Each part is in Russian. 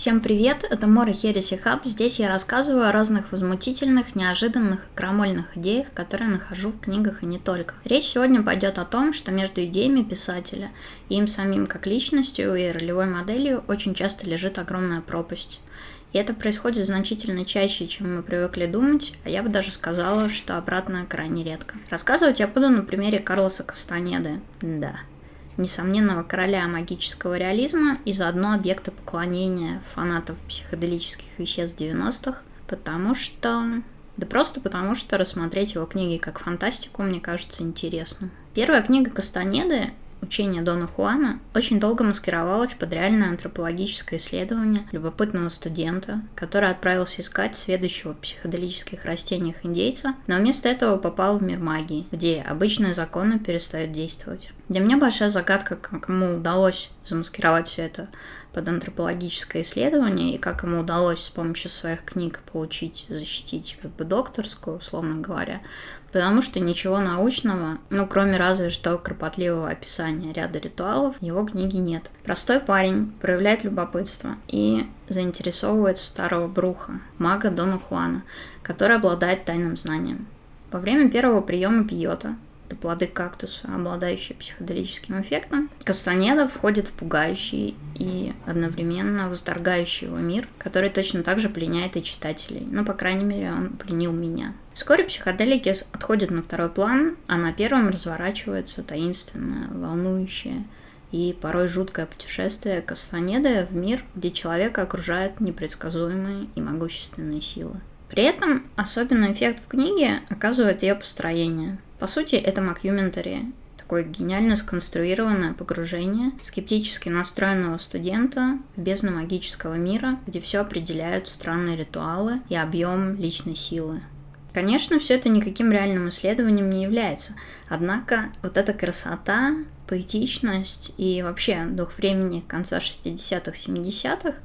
Всем привет, это Мора Хереси Хаб. Здесь я рассказываю о разных возмутительных, неожиданных и крамольных идеях, которые нахожу в книгах и не только. Речь сегодня пойдет о том, что между идеями писателя и им самим как личностью и ролевой моделью очень часто лежит огромная пропасть. И это происходит значительно чаще, чем мы привыкли думать, а я бы даже сказала, что обратно крайне редко. Рассказывать я буду на примере Карлоса Кастанеды. Да, несомненного короля магического реализма и заодно объекта поклонения фанатов психоделических веществ 90-х, потому что... Да просто потому, что рассмотреть его книги как фантастику мне кажется интересным. Первая книга Кастанеды учение Дона Хуана очень долго маскировалось под реальное антропологическое исследование любопытного студента, который отправился искать следующего в психоделических растениях индейца, но вместо этого попал в мир магии, где обычные законы перестают действовать. Для меня большая загадка, как ему удалось замаскировать все это под антропологическое исследование и как ему удалось с помощью своих книг получить, защитить как бы докторскую, условно говоря, потому что ничего научного, ну, кроме разве что кропотливого описания ряда ритуалов, в его книге нет. Простой парень проявляет любопытство и заинтересовывается старого бруха, мага Дона Хуана, который обладает тайным знанием. Во время первого приема пьета это плоды кактуса, обладающие психоделическим эффектом, Кастанеда входит в пугающий и одновременно восторгающий его мир, который точно так же пленяет и читателей. Ну, по крайней мере, он пленил меня. Вскоре психоделики отходят на второй план, а на первом разворачивается таинственное, волнующее и порой жуткое путешествие Кастанеды в мир, где человека окружают непредсказуемые и могущественные силы. При этом особенный эффект в книге оказывает ее построение – по сути, это макюментари, такое гениально сконструированное погружение скептически настроенного студента в бездну магического мира, где все определяют странные ритуалы и объем личной силы. Конечно, все это никаким реальным исследованием не является, однако вот эта красота, поэтичность и вообще дух времени конца 60-х, 70-х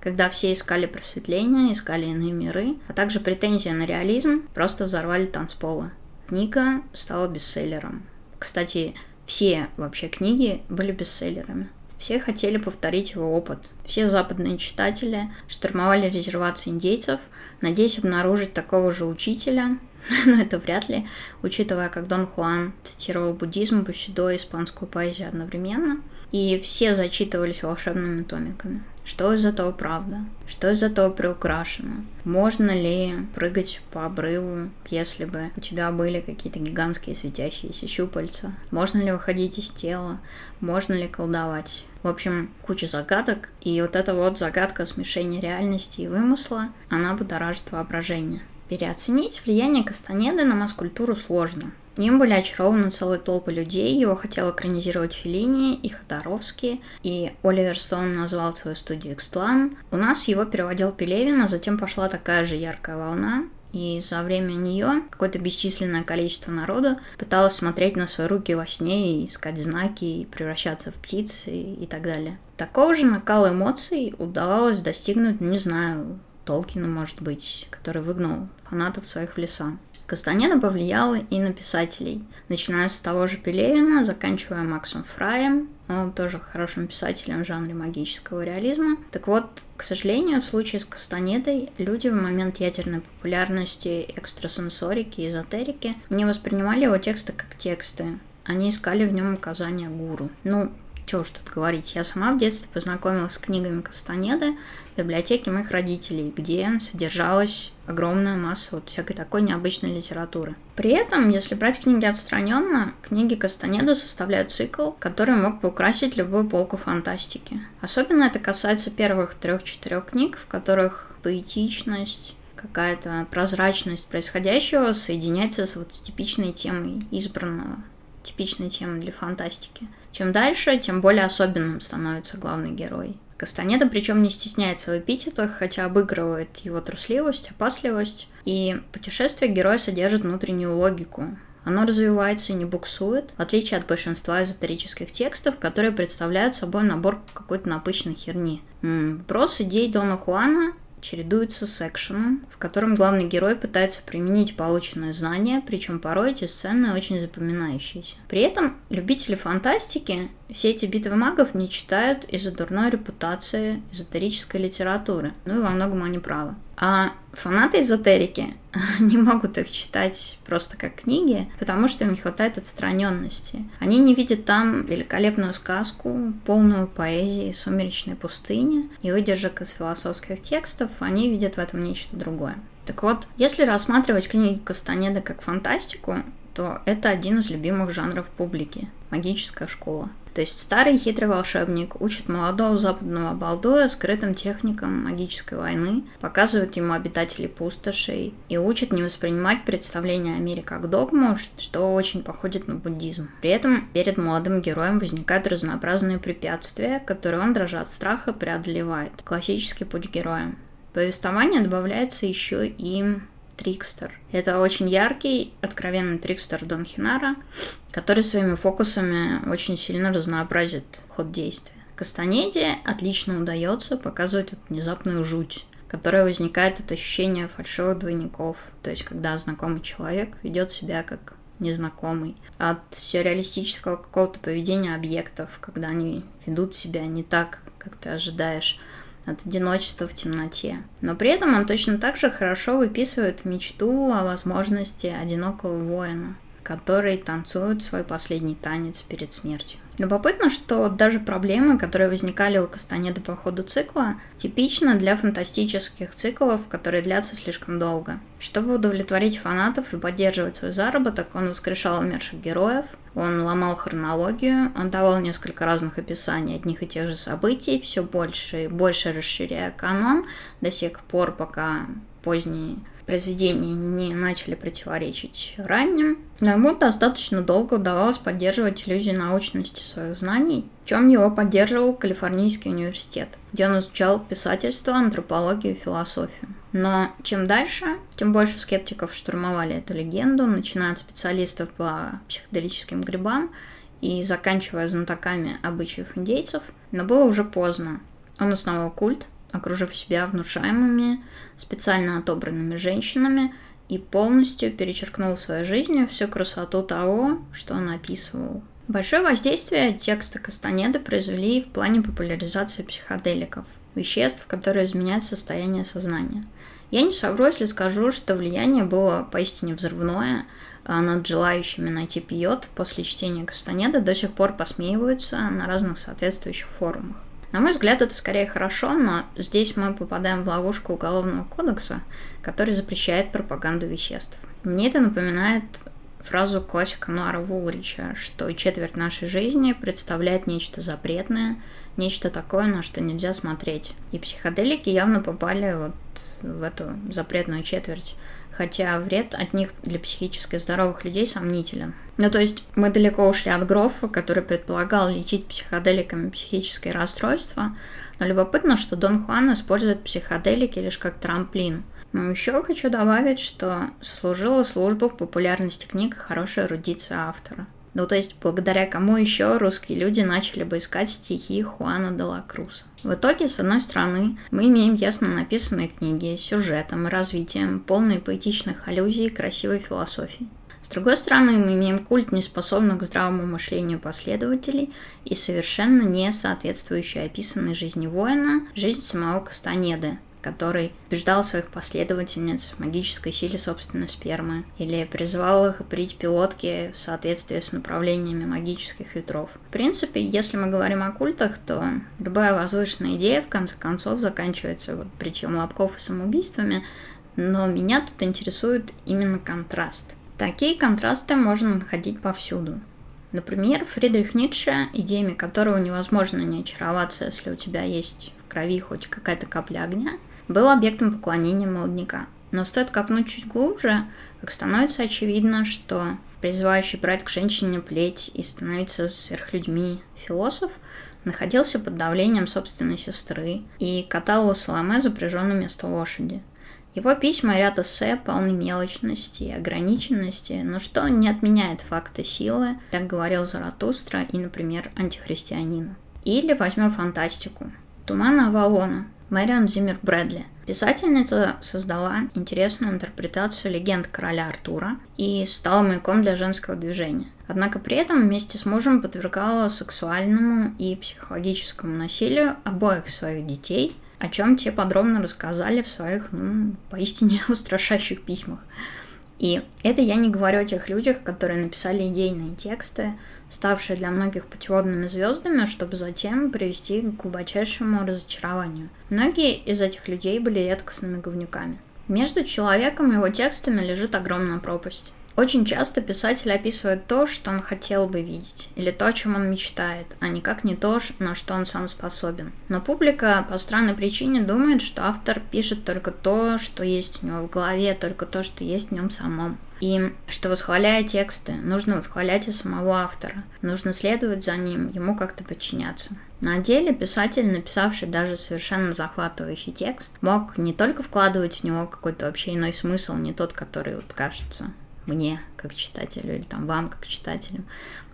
когда все искали просветления, искали иные миры, а также претензии на реализм, просто взорвали танцполы. Книга стала бестселлером. Кстати, все вообще книги были бестселлерами. Все хотели повторить его опыт. Все западные читатели штурмовали резервации индейцев, надеясь обнаружить такого же учителя, но это вряд ли, учитывая, как Дон Хуан цитировал буддизм, бусидо и испанскую поэзию одновременно, и все зачитывались волшебными томиками. Что из этого правда? Что из этого приукрашено? Можно ли прыгать по обрыву, если бы у тебя были какие-то гигантские светящиеся щупальца? Можно ли выходить из тела? Можно ли колдовать? В общем, куча загадок, и вот эта вот загадка смешения реальности и вымысла, она будоражит воображение. Переоценить влияние Кастанеды на масс-культуру сложно. Им были очарованы целые толпы людей, его хотел экранизировать Феллини и Ходоровский, и Оливер Стоун назвал свою студию «Экстлан». У нас его переводил Пелевин, а затем пошла такая же яркая волна, и за время нее какое-то бесчисленное количество народа пыталось смотреть на свои руки во сне и искать знаки, и превращаться в птиц и, и так далее. Такого же накала эмоций удавалось достигнуть, ну, не знаю, Толкина, может быть, который выгнал фанатов своих в леса. Кастанеда повлияла и на писателей, начиная с того же Пелевина, заканчивая Максом Фраем, он тоже хорошим писателем в жанре магического реализма. Так вот, к сожалению, в случае с Кастанедой люди в момент ядерной популярности экстрасенсорики, эзотерики не воспринимали его тексты как тексты. Они искали в нем указания гуру. Ну, что уж тут говорить, я сама в детстве познакомилась с книгами Кастанеды в библиотеке моих родителей, где содержалась огромная масса вот всякой такой необычной литературы. При этом, если брать книги отстраненно, книги Кастанеды составляют цикл, который мог бы украсить любую полку фантастики. Особенно это касается первых трех-четырех книг, в которых поэтичность, какая-то прозрачность происходящего соединяется с вот с типичной темой избранного типичной темой для фантастики. Чем дальше, тем более особенным становится главный герой. Кастанеда причем не стесняется в эпитетах, хотя обыгрывает его трусливость, опасливость. И путешествие героя содержит внутреннюю логику. Оно развивается и не буксует, в отличие от большинства эзотерических текстов, которые представляют собой набор какой-то напыщенной херни. Вопрос идей Дона Хуана чередуется с экшеном, в котором главный герой пытается применить полученные знания, причем порой эти сцены очень запоминающиеся. При этом любители фантастики все эти битвы магов не читают из-за дурной репутации эзотерической литературы. Ну и во многом они правы. А фанаты эзотерики не могут их читать просто как книги, потому что им не хватает отстраненности. Они не видят там великолепную сказку, полную поэзии сумеречной пустыни и выдержек из философских текстов, они видят в этом нечто другое. Так вот, если рассматривать книги Кастанеда как фантастику, то это один из любимых жанров публики – магическая школа. То есть старый хитрый волшебник учит молодого западного балдуя скрытым техникам магической войны, показывает ему обитателей пустошей и учит не воспринимать представление о мире как догму, что очень походит на буддизм. При этом перед молодым героем возникают разнообразные препятствия, которые он, дрожа от страха, преодолевает. Классический путь героя. повествование добавляется еще и Трикстер. Это очень яркий, откровенный Трикстер Дон Хинара, который своими фокусами очень сильно разнообразит ход действия. Кастанеде отлично удается показывать вот внезапную жуть, которая возникает от ощущения фальшивых двойников, то есть когда знакомый человек ведет себя как незнакомый, от сюрреалистического какого-то поведения объектов, когда они ведут себя не так, как ты ожидаешь, от одиночества в темноте. Но при этом он точно так же хорошо выписывает мечту о возможности одинокого воина, который танцует свой последний танец перед смертью. Любопытно, что даже проблемы, которые возникали у Кастанеда по ходу цикла, типичны для фантастических циклов, которые длятся слишком долго. Чтобы удовлетворить фанатов и поддерживать свой заработок, он воскрешал умерших героев, он ломал хронологию, он давал несколько разных описаний одних и тех же событий, все больше и больше расширяя канон до сих пор, пока поздние произведения не начали противоречить ранним, но ему достаточно долго удавалось поддерживать иллюзию научности своих знаний, в чем его поддерживал Калифорнийский университет, где он изучал писательство, антропологию и философию. Но чем дальше, тем больше скептиков штурмовали эту легенду, начиная от специалистов по психоделическим грибам и заканчивая знатоками обычаев индейцев, но было уже поздно. Он основал культ, окружив себя внушаемыми, специально отобранными женщинами и полностью перечеркнул своей жизнью всю красоту того, что он описывал. Большое воздействие текста Кастанеды произвели в плане популяризации психоделиков, веществ, которые изменяют состояние сознания. Я не совру, если скажу, что влияние было поистине взрывное, а над желающими найти пьет после чтения Кастанеда до сих пор посмеиваются на разных соответствующих форумах. На мой взгляд, это скорее хорошо, но здесь мы попадаем в ловушку Уголовного кодекса, который запрещает пропаганду веществ. Мне это напоминает фразу классика Нуара Вулрича, что четверть нашей жизни представляет нечто запретное, нечто такое, на что нельзя смотреть. И психоделики явно попали вот в эту запретную четверть хотя вред от них для психически здоровых людей сомнителен. Ну, то есть мы далеко ушли от Грофа, который предполагал лечить психоделиками психические расстройства, но любопытно, что Дон Хуан использует психоделики лишь как трамплин. Но еще хочу добавить, что служила службу в популярности книг хорошая эрудиция автора. Ну, то есть, благодаря кому еще русские люди начали бы искать стихи Хуана де ла Круса. В итоге, с одной стороны, мы имеем ясно написанные книги с сюжетом и развитием, полные поэтичных аллюзий и красивой философии. С другой стороны, мы имеем культ неспособных к здравому мышлению последователей и совершенно не соответствующую описанной жизни воина, жизнь самого Кастанеды, который убеждал своих последовательниц в магической силе собственной спермы или призывал их брить пилотки в соответствии с направлениями магических ветров. В принципе, если мы говорим о культах, то любая возвышенная идея в конце концов заканчивается вот бритьем лобков и самоубийствами, но меня тут интересует именно контраст. Такие контрасты можно находить повсюду. Например, Фридрих Ницше, идеями которого невозможно не очароваться, если у тебя есть в крови хоть какая-то капля огня – был объектом поклонения молодняка. Но стоит копнуть чуть глубже, как становится очевидно, что призывающий брать к женщине плеть и становиться сверхлюдьми философ находился под давлением собственной сестры и катал у Соломе запряженное место лошади. Его письма и ряд эссе полны мелочности и ограниченности, но что не отменяет факты силы, так говорил Заратустра и, например, антихристианина. Или возьмем фантастику. Туман Авалона Мэрион Зиммер Брэдли. Писательница создала интересную интерпретацию легенд короля Артура и стала маяком для женского движения. Однако при этом вместе с мужем подвергала сексуальному и психологическому насилию обоих своих детей, о чем те подробно рассказали в своих, ну, поистине устрашающих письмах. И это я не говорю о тех людях, которые написали идейные тексты, ставшие для многих путеводными звездами, чтобы затем привести к глубочайшему разочарованию. Многие из этих людей были редкостными говнюками. Между человеком и его текстами лежит огромная пропасть. Очень часто писатель описывает то, что он хотел бы видеть, или то, о чем он мечтает, а никак не то, на что он сам способен. Но публика по странной причине думает, что автор пишет только то, что есть у него в голове, только то, что есть в нем самом. И что восхваляя тексты, нужно восхвалять и самого автора. Нужно следовать за ним, ему как-то подчиняться. На деле писатель, написавший даже совершенно захватывающий текст, мог не только вкладывать в него какой-то вообще иной смысл, не тот, который вот кажется мне как читателю или там вам как читателям,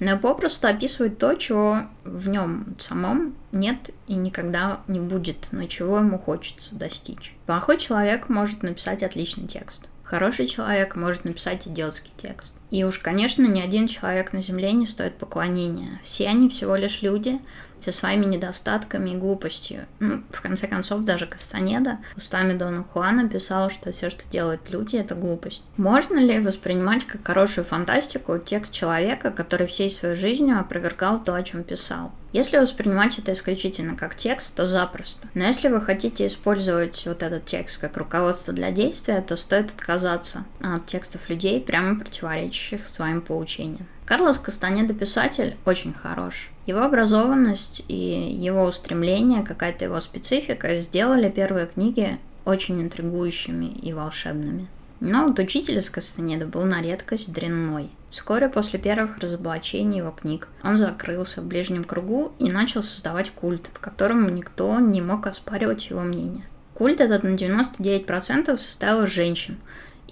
но попросту описывает то, чего в нем самом нет и никогда не будет, но чего ему хочется достичь. Плохой человек может написать отличный текст. Хороший человек может написать идиотский текст. И уж, конечно, ни один человек на Земле не стоит поклонения. Все они всего лишь люди, со своими недостатками и глупостью. Ну, в конце концов, даже Кастанеда устами Дона Хуана писал, что все, что делают люди, это глупость. Можно ли воспринимать как хорошую фантастику текст человека, который всей своей жизнью опровергал то, о чем писал? Если воспринимать это исключительно как текст, то запросто. Но если вы хотите использовать вот этот текст как руководство для действия, то стоит отказаться от текстов людей, прямо противоречащих своим поучениям. Карлос Кастанеда писатель очень хорош. Его образованность и его устремление, какая-то его специфика сделали первые книги очень интригующими и волшебными. Но вот учитель из Кастанеда был на редкость дрянной. Вскоре после первых разоблачений его книг он закрылся в ближнем кругу и начал создавать культ, в котором никто не мог оспаривать его мнение. Культ этот на 99% состоял из женщин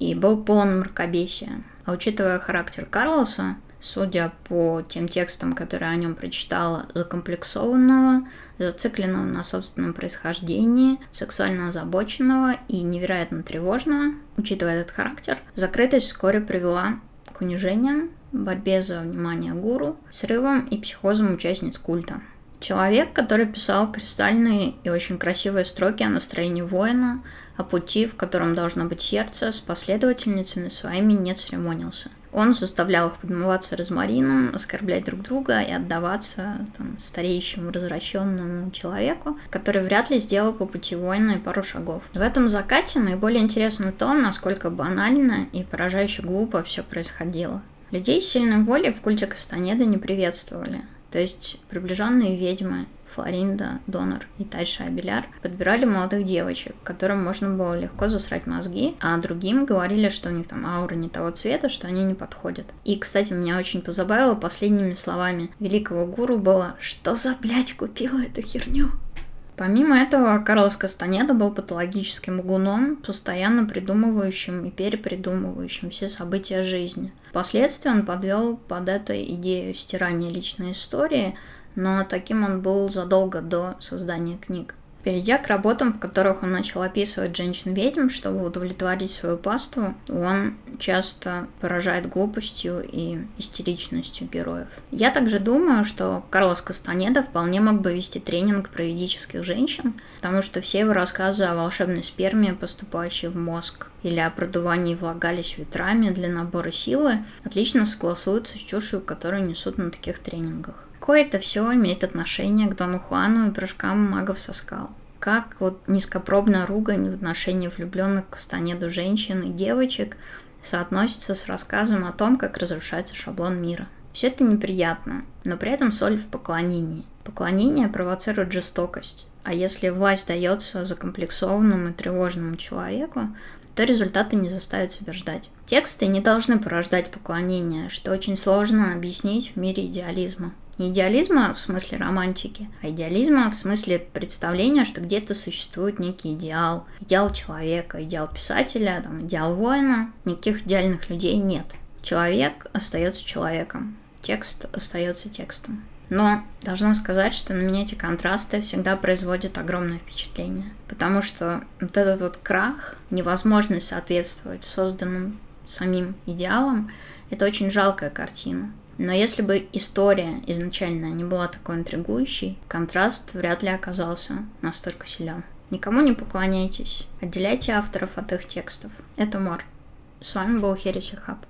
и был полон мракобесия. А учитывая характер Карлоса, судя по тем текстам, которые о нем прочитала, закомплексованного, зацикленного на собственном происхождении, сексуально озабоченного и невероятно тревожного. Учитывая этот характер, закрытость вскоре привела к унижениям, борьбе за внимание гуру, срывам и психозам участниц культа. Человек, который писал кристальные и очень красивые строки о настроении воина, о пути, в котором должно быть сердце, с последовательницами своими не церемонился. Он заставлял их подмываться розмарином, оскорблять друг друга и отдаваться там, стареющему, развращенному человеку, который вряд ли сделал по пути воина и пару шагов. В этом закате наиболее интересно то, насколько банально и поражающе глупо все происходило. Людей с сильной волей в культе Кастанеда не приветствовали. То есть приближенные ведьмы Флоринда, Донор и Тайша Абеляр подбирали молодых девочек, которым можно было легко засрать мозги, а другим говорили, что у них там аура не того цвета, что они не подходят. И, кстати, меня очень позабавило последними словами великого гуру было «Что за блядь купила эту херню?» Помимо этого, Карлос Кастанеда был патологическим лгуном, постоянно придумывающим и перепридумывающим все события жизни. Впоследствии он подвел под это идею стирания личной истории, но таким он был задолго до создания книг. Перейдя к работам, в которых он начал описывать женщин-ведьм, чтобы удовлетворить свою паству, он часто поражает глупостью и истеричностью героев. Я также думаю, что Карлос Кастанеда вполне мог бы вести тренинг про ведических женщин, потому что все его рассказы о волшебной сперме, поступающей в мозг, или о продувании влагалищ ветрами для набора силы, отлично согласуются с чушью, которую несут на таких тренингах. Какое это все имеет отношение к Дону Хуану и прыжкам магов со скал? Как вот низкопробная ругань в отношении влюбленных к Кастанеду женщин и девочек соотносится с рассказом о том, как разрушается шаблон мира. Все это неприятно, но при этом соль в поклонении. Поклонение провоцирует жестокость, а если власть дается закомплексованному и тревожному человеку, то результаты не заставят себя ждать. Тексты не должны порождать поклонение, что очень сложно объяснить в мире идеализма. Не идеализма в смысле романтики, а идеализма в смысле представления, что где-то существует некий идеал. Идеал человека, идеал писателя, там, идеал воина. Никаких идеальных людей нет. Человек остается человеком. Текст остается текстом. Но должна сказать, что на меня эти контрасты всегда производят огромное впечатление. Потому что вот этот вот крах, невозможность соответствовать созданным самим идеалам, это очень жалкая картина. Но если бы история изначально не была такой интригующей, контраст вряд ли оказался настолько силен. Никому не поклоняйтесь, отделяйте авторов от их текстов. Это Мор. С вами был Хереси Хаб.